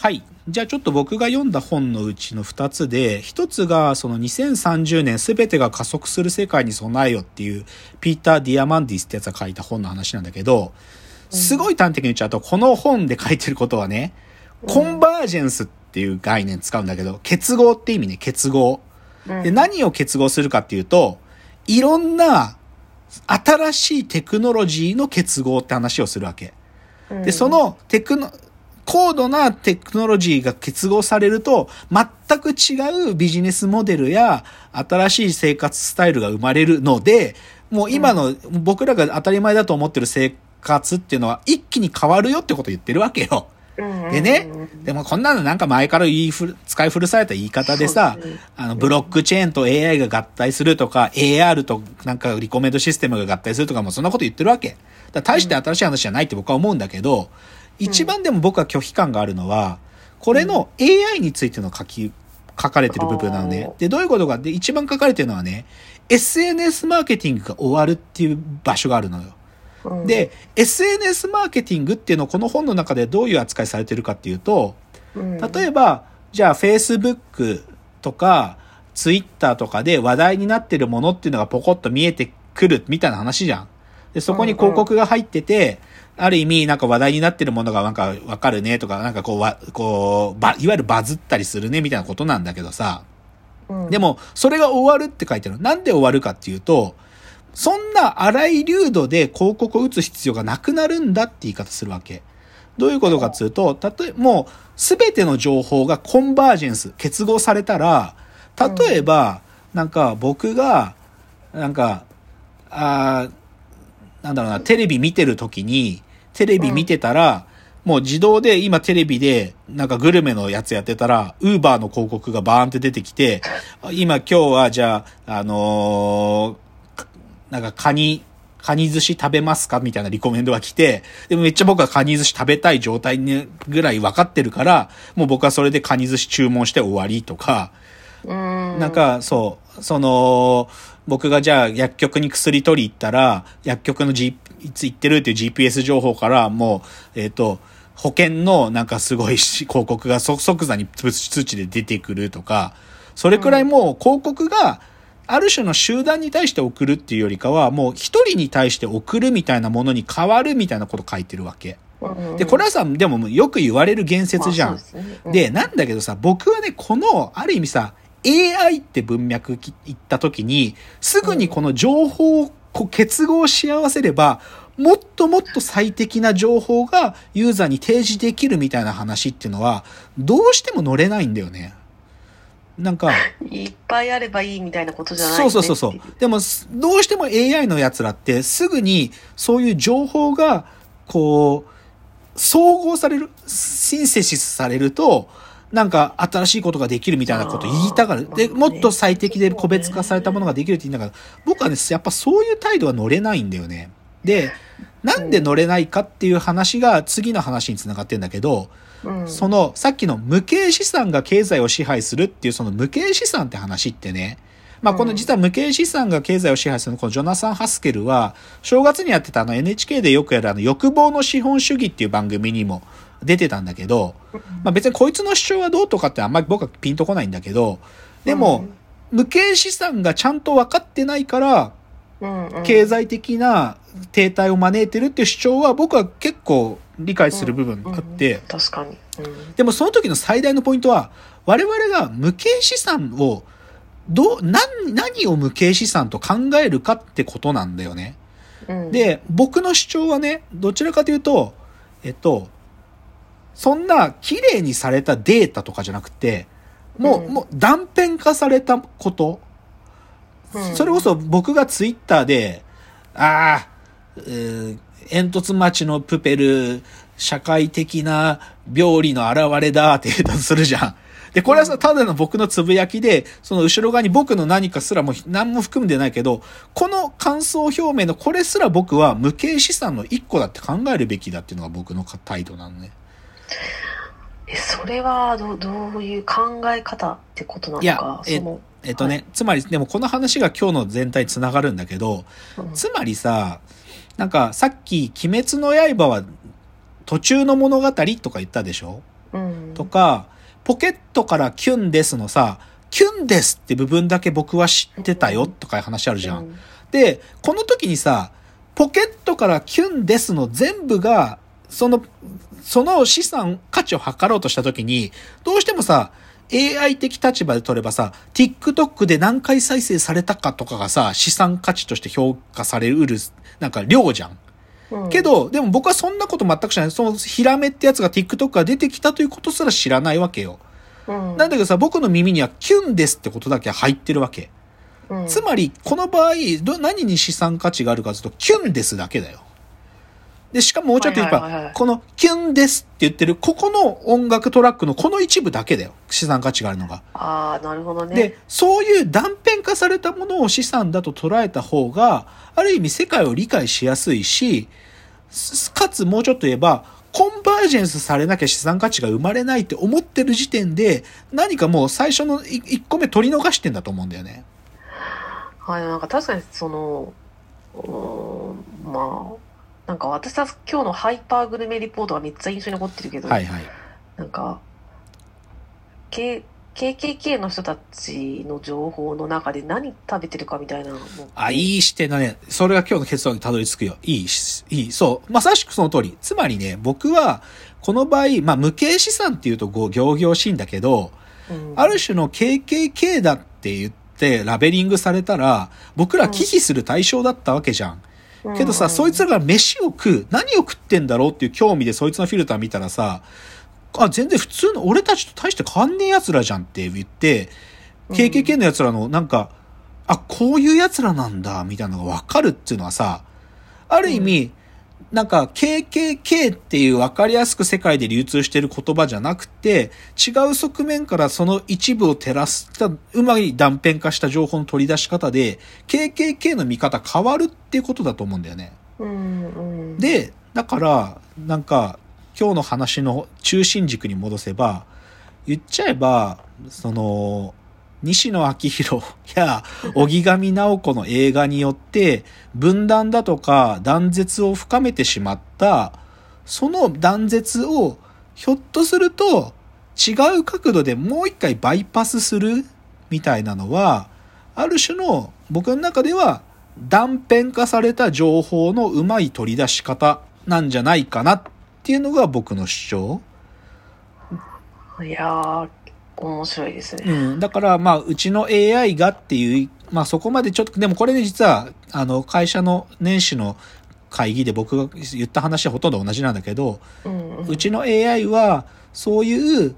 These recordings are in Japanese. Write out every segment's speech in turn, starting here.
はい。じゃあちょっと僕が読んだ本のうちの2つで、1つがその2030年全てが加速する世界に備えよっていうピーター・ディアマンディスってやつが書いた本の話なんだけど、すごい端的に言っちゃうと、この本で書いてることはね、 convergence っていう概念使うんだけど、結合って意味ね、結合。で、何を結合するかっていうと、いろんな新しいテクノロジーの結合って話をするわけ。で、そのテクノ、高度なテクノロジーが結合されると、全く違うビジネスモデルや新しい生活スタイルが生まれるので、もう今の僕らが当たり前だと思ってる生活っていうのは一気に変わるよってことを言ってるわけよ。でね、でもこんなのなんか前から言いふ使い古された言い方でさ、あの、ブロックチェーンと AI が合体するとか、AR となんかリコメンドシステムが合体するとかもそんなこと言ってるわけ。だ大して新しい話じゃないって僕は思うんだけど、一番でも僕は拒否感があるのは、これの AI についての書き、書かれてる部分なのね。で、どういうことかで、一番書かれてるのはね、SNS マーケティングが終わるっていう場所があるのよ。で、SNS マーケティングっていうのをこの本の中でどういう扱いされてるかっていうと、例えば、じゃあ Facebook とか Twitter とかで話題になってるものっていうのがポコッと見えてくるみたいな話じゃん。で、そこに広告が入ってて、ある意味、なんか話題になってるものがなんかわかるねとか、なんかこう、わ、こう、ば、いわゆるバズったりするねみたいなことなんだけどさ。でも、それが終わるって書いてある。なんで終わるかっていうと、そんな荒い流度で広告を打つ必要がなくなるんだって言い方するわけ。どういうことかっていうと、たとえ、もう、すべての情報がコンバージェンス、結合されたら、例えば、なんか僕が、なんか、あなんだろうな、テレビ見てる時に、テレビ見てたら、もう自動で今テレビでなんかグルメのやつやってたら、ウーバーの広告がバーンって出てきて、今今日はじゃあ、あのー、なんかカニ、カニ寿司食べますか？みたいなリコメンドが来て、でもめっちゃ僕はカニ寿司食べたい状態にぐらい分かってるから、もう僕はそれでカニ寿司注文して終わりとか、なんか、そう、その、僕がじゃあ薬局に薬取り行ったら、薬局の G、いつ行ってるっていう GPS 情報からもう、えっ、ー、と、保険のなんかすごい広告が即座に通知で出てくるとか、それくらいもう広告がある種の集団に対して送るっていうよりかは、もう一人に対して送るみたいなものに変わるみたいなこと書いてるわけ。で、これはさ、でもよく言われる言説じゃん。で、なんだけどさ、僕はね、この、ある意味さ、AI って文脈言った時に、すぐにこの情報をこう結合し合わせれば、もっともっと最適な情報がユーザーに提示できるみたいな話っていうのは、どうしても乗れないんだよね。なんか。いっぱいあればいいみたいなことじゃない、ね、そうそうそうそう。でも、どうしても AI の奴らってすぐにそういう情報が、こう、総合される、シンセシスされると、なんか新しいことができるみたいなこと言いたがる。で、もっと最適で個別化されたものができるって言いながら、僕はね、やっぱそういう態度は乗れないんだよね。で、なんで乗れないかっていう話が次の話につながってんだけど、そのさっきの無形資産が経済を支配するっていうその無形資産って話ってね、まあこの実は無形資産が経済を支配するこのジョナサン・ハスケルは、正月にやってたあの NHK でよくやるあの欲望の資本主義っていう番組にも出てたんだけど、まあ別にこいつの主張はどうとかってあんまり僕はピンとこないんだけど、でも、無形資産がちゃんと分かってないから、経済的な停滞を招いてるっていう主張は僕は結構理解する部分があって、確かに、でもその時の最大のポイントは、我々が無形資産をどう、何、何を無形資産と考えるかってことなんだよね。で、僕の主張はね、どちらかというと、えっと、そんな綺麗にされたデータとかじゃなくて、もう、うん、もう断片化されたこと。うん、それこそ僕がツイッターで、ああ、えー、煙突町のプペル、社会的な病理の現れだって言うとするじゃん。で、これはさ、ただの僕のつぶやきで、その後ろ側に僕の何かすらも何も含んでないけど、この感想表明のこれすら僕は無形資産の一個だって考えるべきだっていうのが僕の態度なのね。え、それはどどういう考え方ってことなのかいや、ええっとね、はい、つまり、でもこの話が今日の全体につながるんだけど、うん、つまりさ、なんかさっき、鬼滅の刃は途中の物語とか言ったでしょ？うん。とか、ポケットからキュンですのさ、キュンですって部分だけ僕は知ってたよとかいう話あるじゃん。うん。で、この時にさ、ポケットからキュンですの全部が、その、その資産価値を測ろうとした時に、どうしてもさ、AI 的立場で取ればさ、TikTok で何回再生されたかとかがさ、資産価値として評価されうる、なんか量じゃん。うんけ、ど、でも僕はそんなこと全く知らない。そのヒラメってやつが TikTok が出てきたということすら知らないわけよ。うん、なんだけどさ、僕の耳にはキュンですってことだけ入ってるわけ。うん、つまり、この場合、ど、何に資産価値があるかというと、キュンですだけだよ。で、しかももうちょっと言えば、はいはいはいはいこのキュンですって言ってる、ここの音楽トラックのこの一部だけだよ。資産価値があるのが。ああ、なるほどね。で、そういう断片化されたものを資産だと捉えた方が、ある意味世界を理解しやすいし、すかつもうちょっと言えば、コンバージェンスされなきゃ資産価値が生まれないって思ってる時点で、何かもう最初の1個目取り逃してんだと思うんだよね。はい、なんか確かにその、まあ、なんか私は今日のハイパーグルメリポートがめっちゃ印象に残ってるけど、はいはい。なんか、K、KKK の人たちの情報の中で何食べてるかみたいなあ、いい視点だね。それが今日の結論にたどり着くよ。いいし、いい。そう。まさしくその通り。つまりね、僕は、この場合、まあ、無形資産っていうと、こう、行々しいんだけど、うんある種の KKK だって言って、ラベリングされたら、僕ら忌避する対象だったわけじゃん。けどさ、そいつらが飯を食う、何を食ってんだろうっていう興味でそいつのフィルター見たらさ、あ、全然普通の、俺たちと大して変わんねえ奴らじゃんって言って、うん。KKK の奴らのなんか、あ、こういう奴らなんだ、みたいなのがわかるっていうのはさ、ある意味、なんか KKK っていう分かりやすく世界で流通してる言葉じゃなくて、違う側面からその一部を照らした、うまい断片化した情報の取り出し方で、KKK の見方変わるっていうことだと思うんだよね。うんうん、で、だから、なんか、今日の話の中心軸に戻せば、言っちゃえば、その、西野昭弘や荻上直子の映画によって、分断だとか断絶を深めてしまった、その断絶を、ひょっとすると、違う角度でもう一回バイパスするみたいなのは、ある種の僕の中では断片化された情報のうまい取り出し方なんじゃないかなっていうのが僕の主張。いやー、面白いですね。うん。だから、まあ、うちの AI がっていう、まあそこまでちょっと、でもこれね実は、あの、会社の年始の会議で僕が言った話はほとんど同じなんだけど、うんうちの AI は、そういう、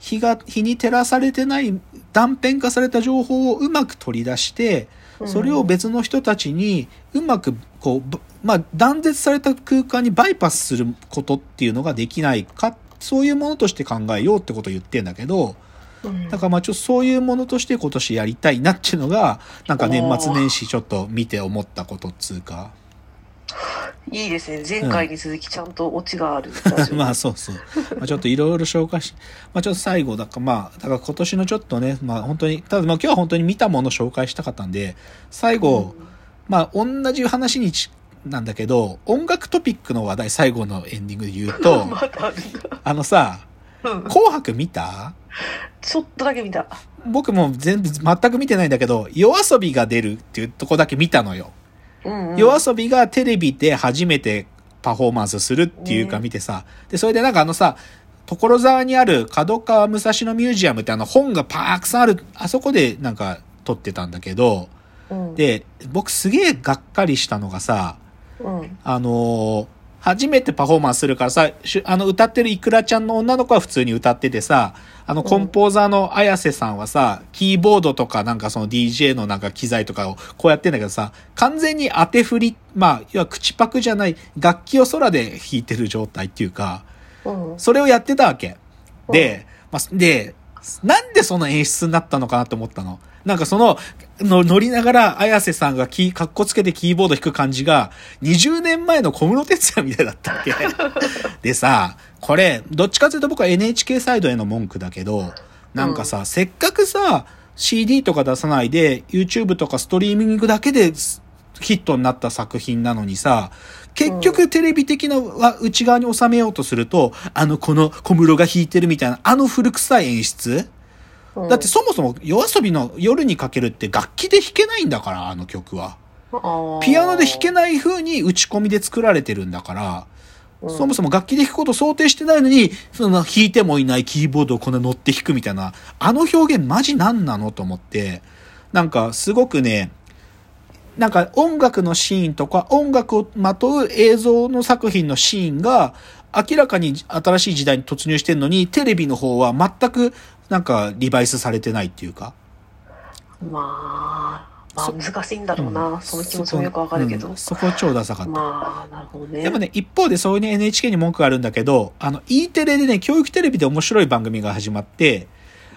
日が、日に照らされてない断片化された情報をうまく取り出して、それを別の人たちにうまく、こう、ぶまあ、断絶された空間にバイパスすることっていうのができないか、そういうものとして考えようってことを言ってんだけど、うんだからまあちょっとそういうものとして今年やりたいなっていうのが、なんか年末年始ちょっと見て思ったことっつうか。いいですね。前回に続きちゃんとオチがあるラジオ。まあそうそう。まあちょっといろいろ紹介し、まあちょっと最後、だからまあ、だから今年のちょっとね、まあ本当に、ただまあ今日は本当に見たものを紹介したかったんで、最後、まあ同じ話にちなんだけど、音楽トピックの話題最後のエンディングで言うと。あのさ、うん紅白見た？ちょっとだけ見た。僕も全部全く見てないんだけど、夜遊びが出るっていうとこだけ見たのよ。うん、うん。夜遊びがテレビで初めてパフォーマンスするっていうか見てさ、で、それでなんかあのさ、所沢にある角川武蔵野ミュージアムってあの本がたくさんある、あそこでなんか撮ってたんだけど、うん、で、僕すげえがっかりしたのがさ、うん。あのー初めてパフォーマンスするからさ、あの、歌ってるイクラちゃんの女の子は普通に歌っててさ、あの、コンポーザーの綾瀬さんはさ、キーボードとかなんかその DJ のなんか機材とかをこうやってんだけどさ、完全に当て振り、まあ、要は口パクじゃない、楽器を空で弾いてる状態っていうか、うん。それをやってたわけ。で、まあ、で、なんでその演出になったのかなと思ったの。なんかその、の乗りながら、綾瀬さんがキー、かっこつけてキーボード弾く感じが、20年前の小室哲也みたいだったわけ？でさ、これ、どっちかというと僕は NHK サイドへの文句だけど、なんかさ、せっかくさ、CD とか出さないで、YouTube とかストリーミングだけでヒットになった作品なのにさ、結局テレビ的なわ内側に収めようとすると、あの、この小室が弾いてるみたいな、あの古臭い演出？うん。だってそもそも夜遊びの夜にかけるって楽器で弾けないんだから、あの曲は。ピアノで弾けない、風に打ち込みで作られてるんだから、うん。そもそも楽器で弾くことを想定してないのに、その弾いてもいないキーボードをこんな乗って弾くみたいな、あの表現マジ何なのと思って、なんかすごくね、なんか音楽のシーンとか音楽をまとう映像の作品のシーンが明らかに新しい時代に突入してるのに、テレビの方は全くなんかリバイスされてないっていうか？まあ、まあそ難しいんだろうな、うんその気持ちもよくわかるけど。うんそこ超ダサかった。まあ、なるほどね。でもね、一方でそういうね NHK に文句があるんだけど、あの、E テレでね、教育テレビで面白い番組が始まって、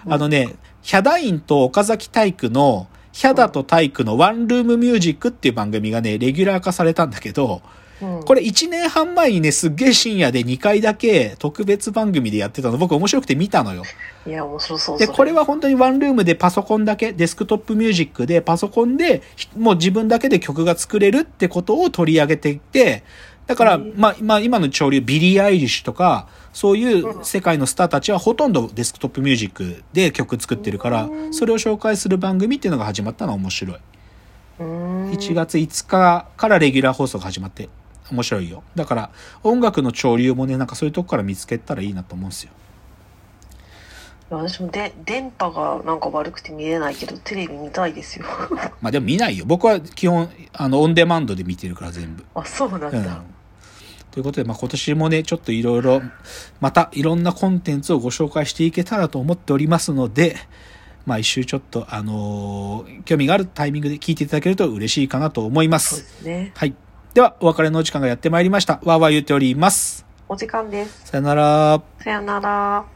あのね、ヒャダインと岡崎体育の、ヒャダと体育のワンルームミュージックっていう番組がね、レギュラー化されたんだけど、うん、これ1年半前にね、すっげえ深夜で2回だけ特別番組でやってたの、僕面白くて見たのよ。いや、面白そうで、これは本当にワンルームでパソコンだけ、デスクトップミュージックでパソコンで、ひもう自分だけで曲が作れるってことを取り上げていて、だから、うん。まあ、まあ、今の潮流、ビリー・アイリッシュとか、そういう世界のスターたちはほとんどデスクトップミュージックで曲作ってるからう、んそれを紹介する番組っていうのが始まったのは面白い。うーん1月5日からレギュラー放送が始まって、面白いよ。だから、音楽の潮流もね、なんかそういうとこから見つけたらいいなと思うんですよ。私もで電波がなんか悪くて見れないけどテレビ見たいですよ まあでも見ないよ。僕は基本、あの、オンデマンドで見てるから全部。あそうなんだ、うん。ということで、まあ今年もね、ちょっといろいろ、またいろんなコンテンツをご紹介していけたらと思っておりますので、まあ一周ちょっと、あのー興味があるタイミングで聞いていただけると嬉しいかなと思いま。そうですすねはい。では、お別れのお時間がやってまいりました。わーわー言っております。お時間ですさよなら。さよなら